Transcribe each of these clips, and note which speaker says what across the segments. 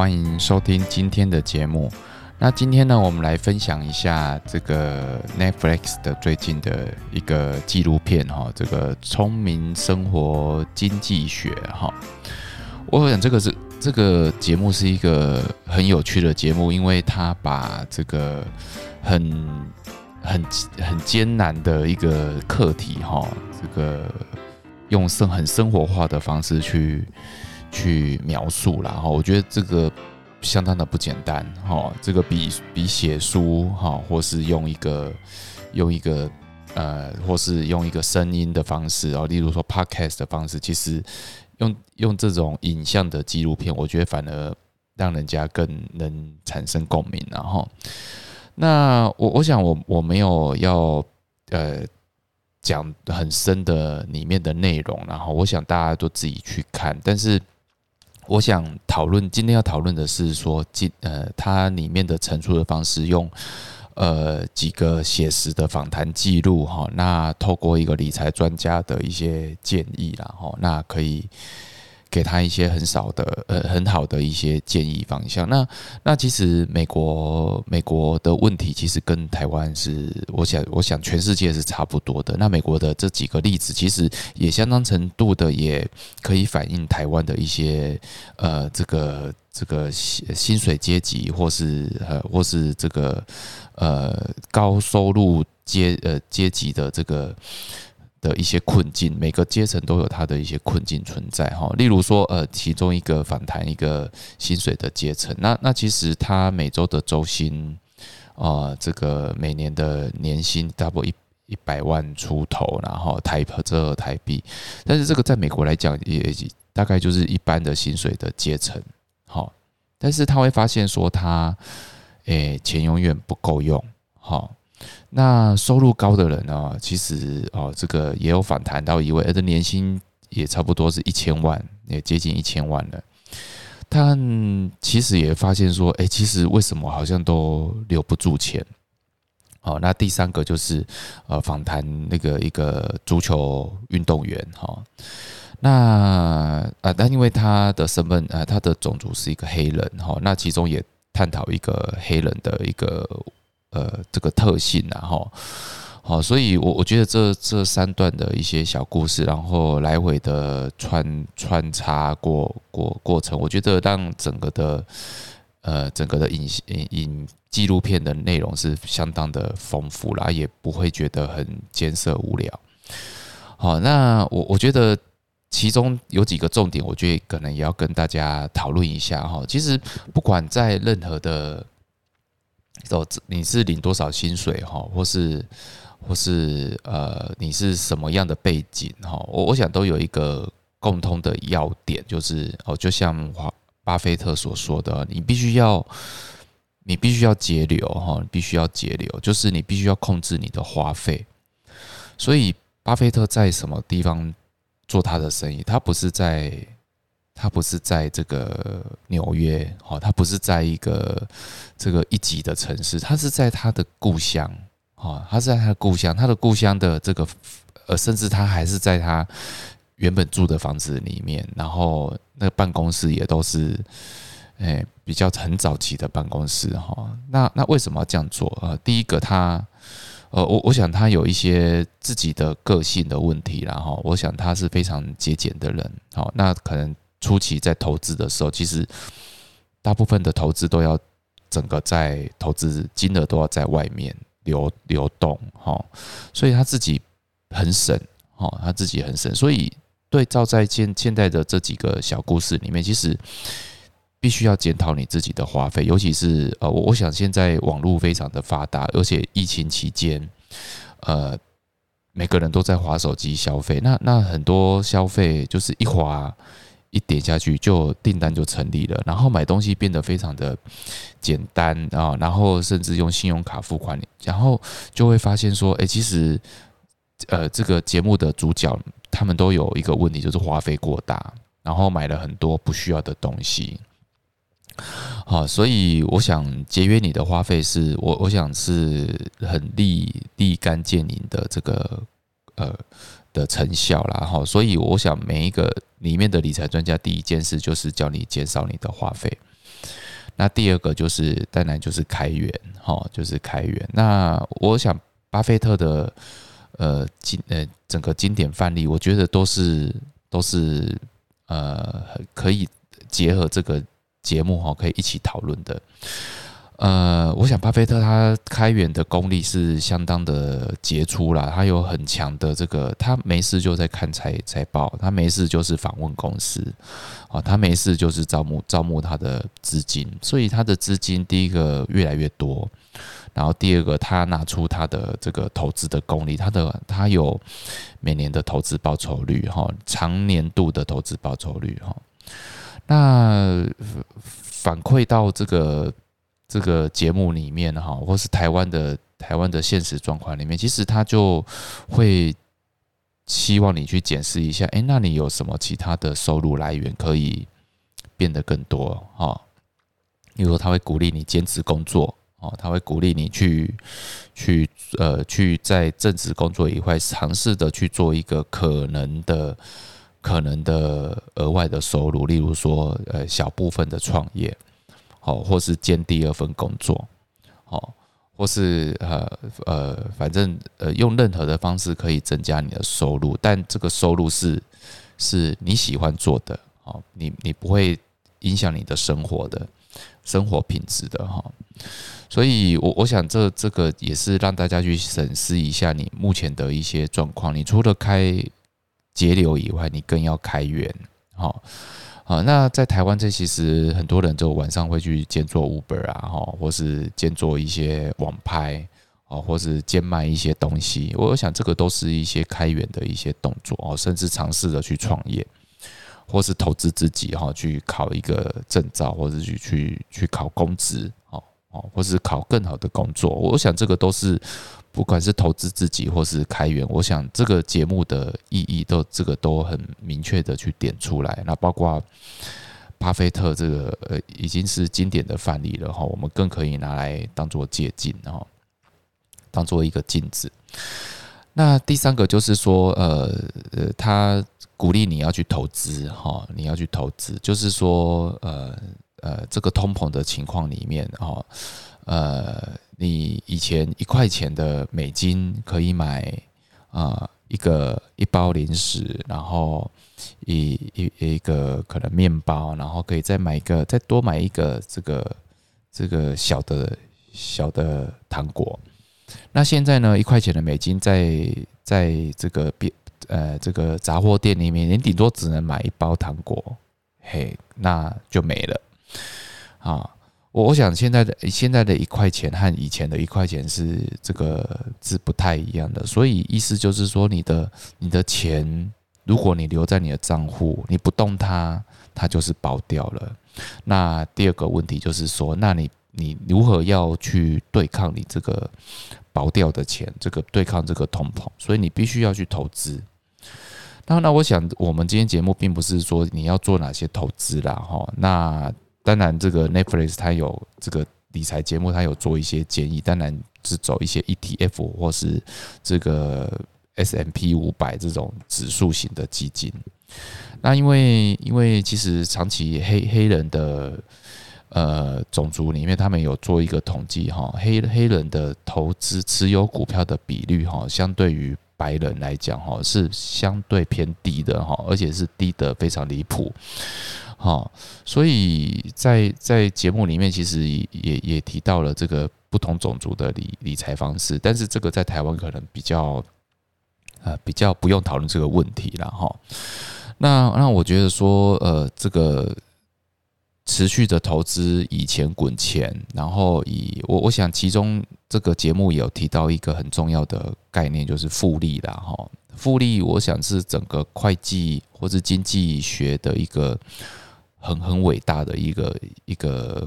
Speaker 1: 欢迎收听今天的节目。那今天呢，我们来分享一下这个 Netflix 的最近的一个纪录片哈，这个聪明生活经济学哈。我想这个是这个节目是一个很有趣的节目，因为它把这个很很很艰难的一个课题哈，这个用生很生活化的方式去。去描述啦，哈，我觉得这个相当的不简单，哈，这个比比写书，哈，或是用一个用一个呃，或是用一个声音的方式，哦，例如说 podcast 的方式，其实用用这种影像的纪录片，我觉得反而让人家更能产生共鸣，然后，那我我想我我没有要呃。讲很深的里面的内容，然后我想大家都自己去看，但是。我想讨论今天要讨论的是说，今呃，它里面的陈述的方式，用呃几个写实的访谈记录哈，那透过一个理财专家的一些建议然后那可以。给他一些很少的呃很好的一些建议方向。那那其实美国美国的问题其实跟台湾是，我想我想全世界是差不多的。那美国的这几个例子其实也相当程度的也可以反映台湾的一些呃这个这个薪水阶级或是呃或是这个呃高收入阶呃阶级的这个。的一些困境，每个阶层都有他的一些困境存在哈。例如说，呃，其中一个反弹一个薪水的阶层，那那其实他每周的周薪啊，这个每年的年薪大概一一百万出头，然后台这台币，但是这个在美国来讲也大概就是一般的薪水的阶层，好，但是他会发现说他，诶，钱永远不够用，好。那收入高的人呢？其实哦，这个也有反弹到一位，而且年薪也差不多是一千万，也接近一千万了。他其实也发现说，哎，其实为什么好像都留不住钱？哦，那第三个就是呃，访谈那个一个足球运动员哈。那啊，但因为他的身份啊，他的种族是一个黑人哈。那其中也探讨一个黑人的一个。呃，这个特性然后好，所以我我觉得这这三段的一些小故事，然后来回的穿穿插过过过程，我觉得让整个的呃整个的影影纪录片的内容是相当的丰富啦，也不会觉得很艰涩无聊。好，那我我觉得其中有几个重点，我觉得可能也要跟大家讨论一下哈。其实不管在任何的。哦，你是领多少薪水哈，或是或是呃，你是什么样的背景哈？我我想都有一个共通的要点，就是哦，就像华巴菲特所说的，你必须要你必须要节流哈，你必须要节流，就是你必须要控制你的花费。所以，巴菲特在什么地方做他的生意？他不是在。他不是在这个纽约，哦，他不是在一个这个一级的城市，他是在他的故乡，哦，他是在他的故乡，他的故乡的这个，呃，甚至他还是在他原本住的房子里面，然后那办公室也都是，哎，比较很早期的办公室，哈，那那为什么要这样做？呃，第一个，他，呃，我我想他有一些自己的个性的问题，然后我想他是非常节俭的人，好，那可能。初期在投资的时候，其实大部分的投资都要整个在投资金额都要在外面流流动，哈，所以他自己很省，哈，他自己很省，所以对照在现现在的这几个小故事里面，其实必须要检讨你自己的花费，尤其是呃，我我想现在网络非常的发达，而且疫情期间，呃，每个人都在划手机消费，那那很多消费就是一划。一点下去就订单就成立了，然后买东西变得非常的简单啊，然后甚至用信用卡付款，然后就会发现说，哎，其实呃，这个节目的主角他们都有一个问题，就是花费过大，然后买了很多不需要的东西。好，所以我想节约你的花费，是我我想是很立立竿见影的这个呃的成效啦。哈，所以我想每一个。里面的理财专家第一件事就是教你减少你的花费。那第二个就是当然就是开源，哈，就是开源。那我想巴菲特的呃经呃整个经典范例，我觉得都是都是呃可以结合这个节目哈，可以一起讨论的。呃，我想巴菲特他开源的功力是相当的杰出啦，他有很强的这个，他没事就在看财财报，他没事就是访问公司，啊，他没事就是招募招募他的资金，所以他的资金第一个越来越多，然后第二个他拿出他的这个投资的功力，他的他有每年的投资报酬率哈，长年度的投资报酬率哈，那反馈到这个。这个节目里面哈，或是台湾的台湾的现实状况里面，其实他就会希望你去检视一下，哎，那你有什么其他的收入来源可以变得更多哈？例如说，他会鼓励你兼职工作哦，他会鼓励你去去呃去在正职工作以外，尝试的去做一个可能的可能的额外的收入，例如说呃小部分的创业。哦，或是兼第二份工作，哦，或是呃呃，反正呃，用任何的方式可以增加你的收入，但这个收入是是你喜欢做的，哦，你你不会影响你的生活的生活品质的哈，所以我我想这这个也是让大家去审视一下你目前的一些状况，你除了开节流以外，你更要开源，好。啊，那在台湾，这其实很多人就晚上会去兼做 Uber 啊，哈，或是兼做一些网拍，啊，或是兼卖一些东西。我想这个都是一些开源的一些动作哦，甚至尝试着去创业，或是投资自己哈，去考一个证照，或者去去去考公职，哦，或是考更好的工作。我想这个都是。不管是投资自己或是开源，我想这个节目的意义都这个都很明确的去点出来。那包括巴菲特这个呃已经是经典的范例了哈，我们更可以拿来当做借鉴哈，当做一个镜子。那第三个就是说呃呃，他鼓励你要去投资哈，你要去投资，就是说呃呃这个通膨的情况里面哦。呃，你以前一块钱的美金可以买啊一个一包零食，然后一一一个可能面包，然后可以再买一个，再多买一个这个这个小的小的糖果。那现在呢，一块钱的美金在在这个别呃这个杂货店里面，你顶多只能买一包糖果，嘿，那就没了啊。我我想现在的现在的一块钱和以前的一块钱是这个是不太一样的，所以意思就是说，你的你的钱，如果你留在你的账户，你不动它，它就是薄掉了。那第二个问题就是说，那你你如何要去对抗你这个薄掉的钱，这个对抗这个通膨？所以你必须要去投资。那那我想，我们今天节目并不是说你要做哪些投资啦，哈，那。当然，这个 Netflix 它有这个理财节目，它有做一些建议。当然是走一些 ETF 或是这个 S M P 五百这种指数型的基金。那因为因为其实长期黑黑人的呃种族里面，他们有做一个统计哈，黑黑人的投资持有股票的比率哈，相对于白人来讲哈，是相对偏低的哈，而且是低的非常离谱。好，所以在在节目里面，其实也也提到了这个不同种族的理理财方式，但是这个在台湾可能比较，呃，比较不用讨论这个问题了哈。那那我觉得说，呃，这个持续的投资以钱滚钱，然后以我我想其中这个节目有提到一个很重要的概念，就是复利啦哈。复利，我想是整个会计或是经济学的一个。很很伟大的一个一个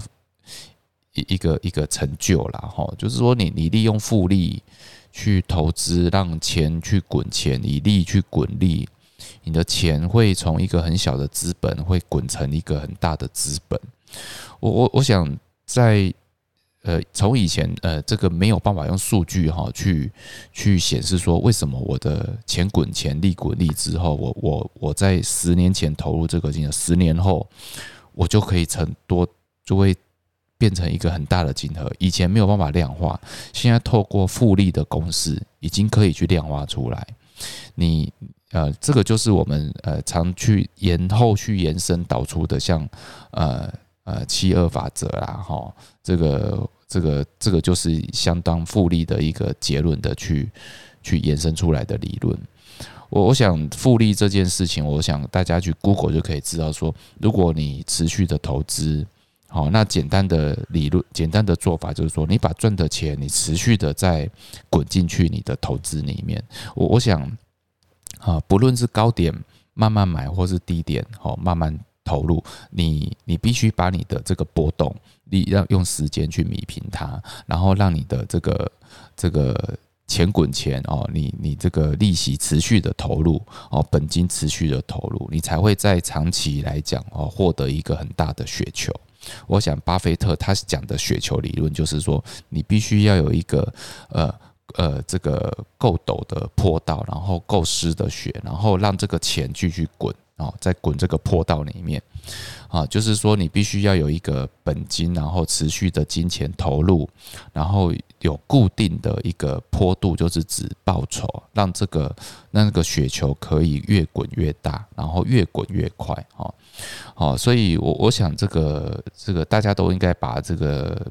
Speaker 1: 一一个一个成就啦。哈，就是说你你利用复利去投资，让钱去滚钱，以利去滚利，你的钱会从一个很小的资本会滚成一个很大的资本。我我我想在呃，从以前呃，这个没有办法用数据哈去去显示说，为什么我的钱滚钱，利滚利之后，我我我在十年前投入这个金额，十年后我就可以成多，就会变成一个很大的金额。以前没有办法量化，现在透过复利的公式，已经可以去量化出来。你呃，这个就是我们呃常去延后去延伸导出的，像呃。呃，七二法则啦，哈，这个这个这个就是相当复利的一个结论的去去延伸出来的理论。我我想复利这件事情，我想大家去 Google 就可以知道说，如果你持续的投资，好，那简单的理论，简单的做法就是说，你把赚的钱，你持续的再滚进去你的投资里面。我我想啊，不论是高点慢慢买，或是低点，好慢慢。投入你，你必须把你的这个波动，你要用时间去弥平它，然后让你的这个这个钱滚钱哦，你你这个利息持续的投入哦，本金持续的投入，你才会在长期来讲哦，获得一个很大的雪球。我想巴菲特他讲的雪球理论，就是说你必须要有一个呃呃这个够陡的坡道，然后够湿的雪，然后让这个钱继续滚。哦，在滚这个坡道里面，啊，就是说你必须要有一个本金，然后持续的金钱投入，然后有固定的一个坡度，就是指报酬，让这个那个雪球可以越滚越大，然后越滚越快，哦，好，所以我我想这个这个大家都应该把这个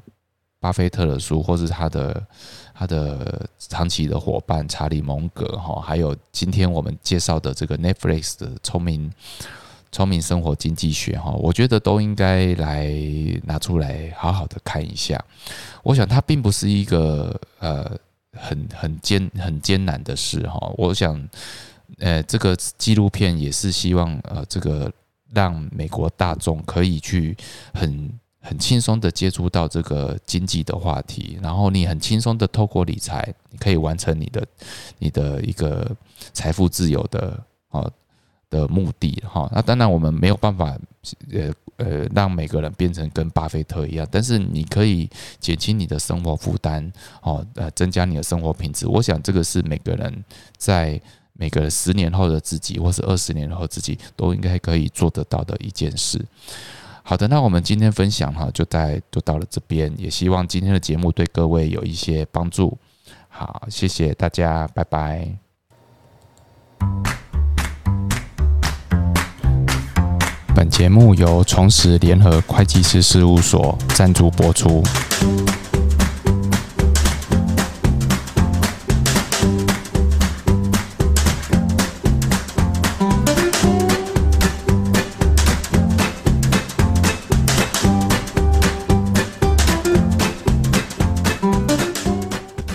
Speaker 1: 巴菲特的书，或是他的。他的长期的伙伴查理蒙格哈，还有今天我们介绍的这个 Netflix 的聪明聪明生活经济学哈，我觉得都应该来拿出来好好的看一下。我想它并不是一个呃很很艰很艰难的事哈。我想呃这个纪录片也是希望呃这个让美国大众可以去很。很轻松的接触到这个经济的话题，然后你很轻松的透过理财，你可以完成你的你的一个财富自由的哦的目的哈。那当然我们没有办法呃呃让每个人变成跟巴菲特一样，但是你可以减轻你的生活负担哦，呃增加你的生活品质。我想这个是每个人在每个十年后的自己，或是二十年后自己都应该可以做得到的一件事。好的，那我们今天分享哈，就在就到了这边，也希望今天的节目对各位有一些帮助。好，谢谢大家，拜拜。本节目由重实联合会计师事务所赞助播出。